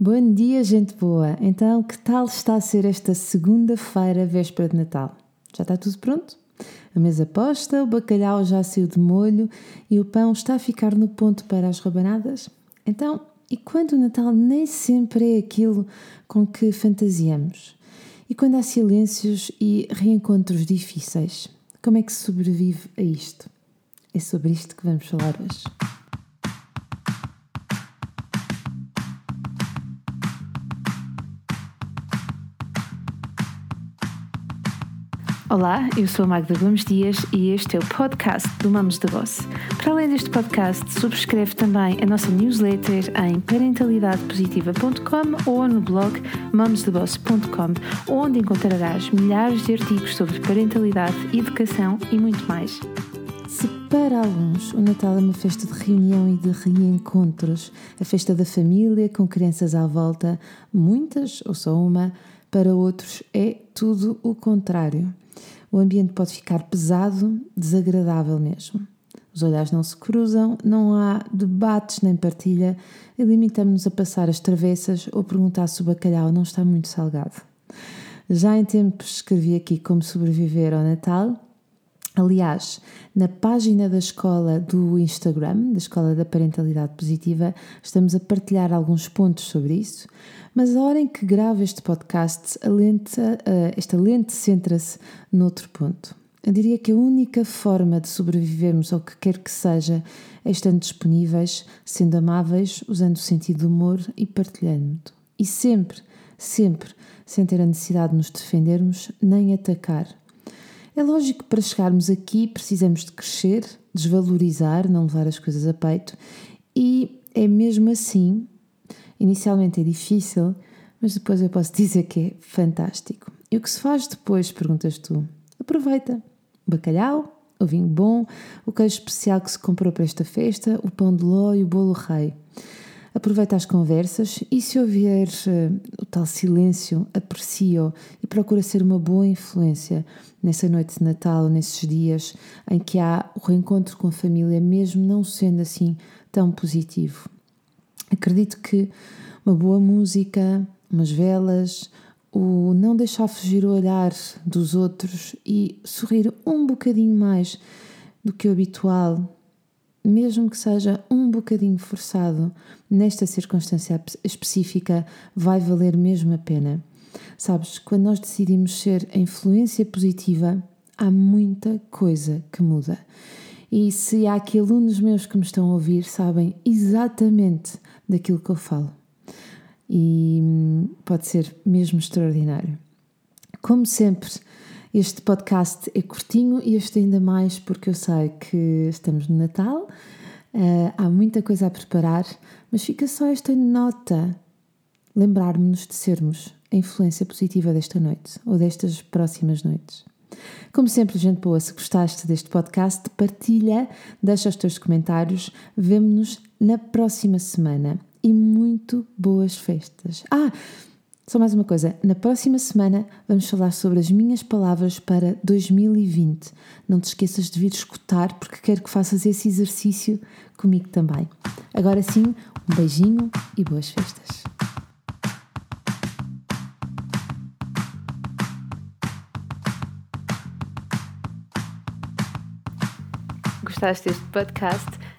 Bom dia, gente boa! Então, que tal está a ser esta segunda-feira, véspera de Natal? Já está tudo pronto? A mesa posta, o bacalhau já saiu de molho e o pão está a ficar no ponto para as rabanadas? Então, e quando o Natal nem sempre é aquilo com que fantasiamos? E quando há silêncios e reencontros difíceis? Como é que se sobrevive a isto? É sobre isto que vamos falar hoje. Olá, eu sou a Magda Gomes Dias e este é o podcast do Mamos da Boss. Para além deste podcast, subscreve também a nossa newsletter em parentalidadepositiva.com ou no blog mamosdaboss.com, onde encontrarás milhares de artigos sobre parentalidade, educação e muito mais. Se para alguns o Natal é uma festa de reunião e de reencontros, a festa da família com crianças à volta, muitas ou só uma, para outros é tudo o contrário o ambiente pode ficar pesado, desagradável mesmo. Os olhares não se cruzam, não há debates nem partilha e limitamos-nos a passar as travessas ou perguntar se o bacalhau não está muito salgado. Já em tempos escrevi aqui como sobreviver ao Natal. Aliás, na página da escola do Instagram, da Escola da Parentalidade Positiva, estamos a partilhar alguns pontos sobre isso. Mas a hora em que gravo este podcast, lente, esta lente centra-se noutro ponto. Eu diria que a única forma de sobrevivermos ao que quer que seja é estando disponíveis, sendo amáveis, usando o sentido do humor e partilhando. E sempre, sempre, sem ter a necessidade de nos defendermos nem atacar. É lógico que para chegarmos aqui precisamos de crescer, desvalorizar, não levar as coisas a peito, e é mesmo assim Inicialmente é difícil, mas depois eu posso dizer que é fantástico. E o que se faz depois, perguntas tu? Aproveita. Bacalhau, o vinho bom, o queijo especial que se comprou para esta festa, o pão de ló e o bolo rei. Aproveita as conversas e se ouvir uh, o tal silêncio, aprecia-o e procura ser uma boa influência nessa noite de Natal, nesses dias em que há o reencontro com a família, mesmo não sendo assim tão positivo. Acredito que uma boa música, umas velas, o não deixar fugir o olhar dos outros e sorrir um bocadinho mais do que o habitual, mesmo que seja um bocadinho forçado, nesta circunstância específica, vai valer mesmo a pena. Sabes, quando nós decidimos ser a influência positiva, há muita coisa que muda. E se há aqui alunos meus que me estão a ouvir, sabem exatamente daquilo que eu falo. E hum, pode ser mesmo extraordinário. Como sempre, este podcast é curtinho e este ainda mais porque eu sei que estamos no Natal, uh, há muita coisa a preparar, mas fica só esta nota: lembrar-nos de sermos a influência positiva desta noite ou destas próximas noites. Como sempre, gente boa, se gostaste deste podcast, partilha, deixa os teus comentários. Vemo-nos na próxima semana e muito boas festas. Ah, só mais uma coisa, na próxima semana vamos falar sobre as minhas palavras para 2020. Não te esqueças de vir escutar, porque quero que faças esse exercício comigo também. Agora sim, um beijinho e boas festas. gostaste deste podcast,